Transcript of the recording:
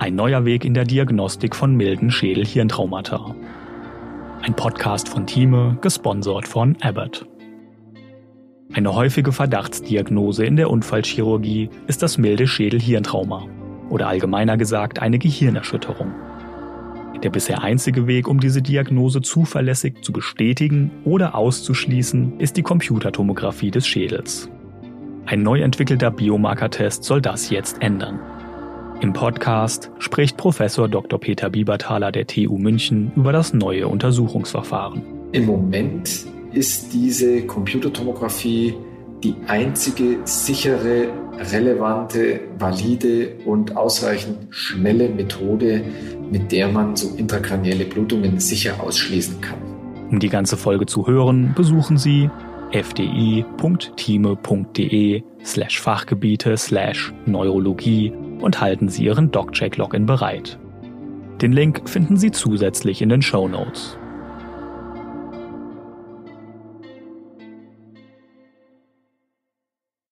Ein neuer Weg in der Diagnostik von milden Schädel-Hirntraumata. Ein Podcast von Thieme, gesponsert von Abbott. Eine häufige Verdachtsdiagnose in der Unfallchirurgie ist das milde Schädel-Hirntrauma oder allgemeiner gesagt eine Gehirnerschütterung. Der bisher einzige Weg, um diese Diagnose zuverlässig zu bestätigen oder auszuschließen, ist die Computertomographie des Schädels. Ein neu entwickelter Biomarkertest soll das jetzt ändern. Im Podcast spricht Professor Dr. Peter Bieberthaler der TU München über das neue Untersuchungsverfahren. Im Moment ist diese Computertomographie die einzige sichere, relevante, valide und ausreichend schnelle Methode, mit der man so intrakranielle Blutungen sicher ausschließen kann. Um die ganze Folge zu hören, besuchen Sie fdi.time.de slash Fachgebiete slash Neurologie und halten Sie Ihren DocCheck-Login bereit. Den Link finden Sie zusätzlich in den Show Notes.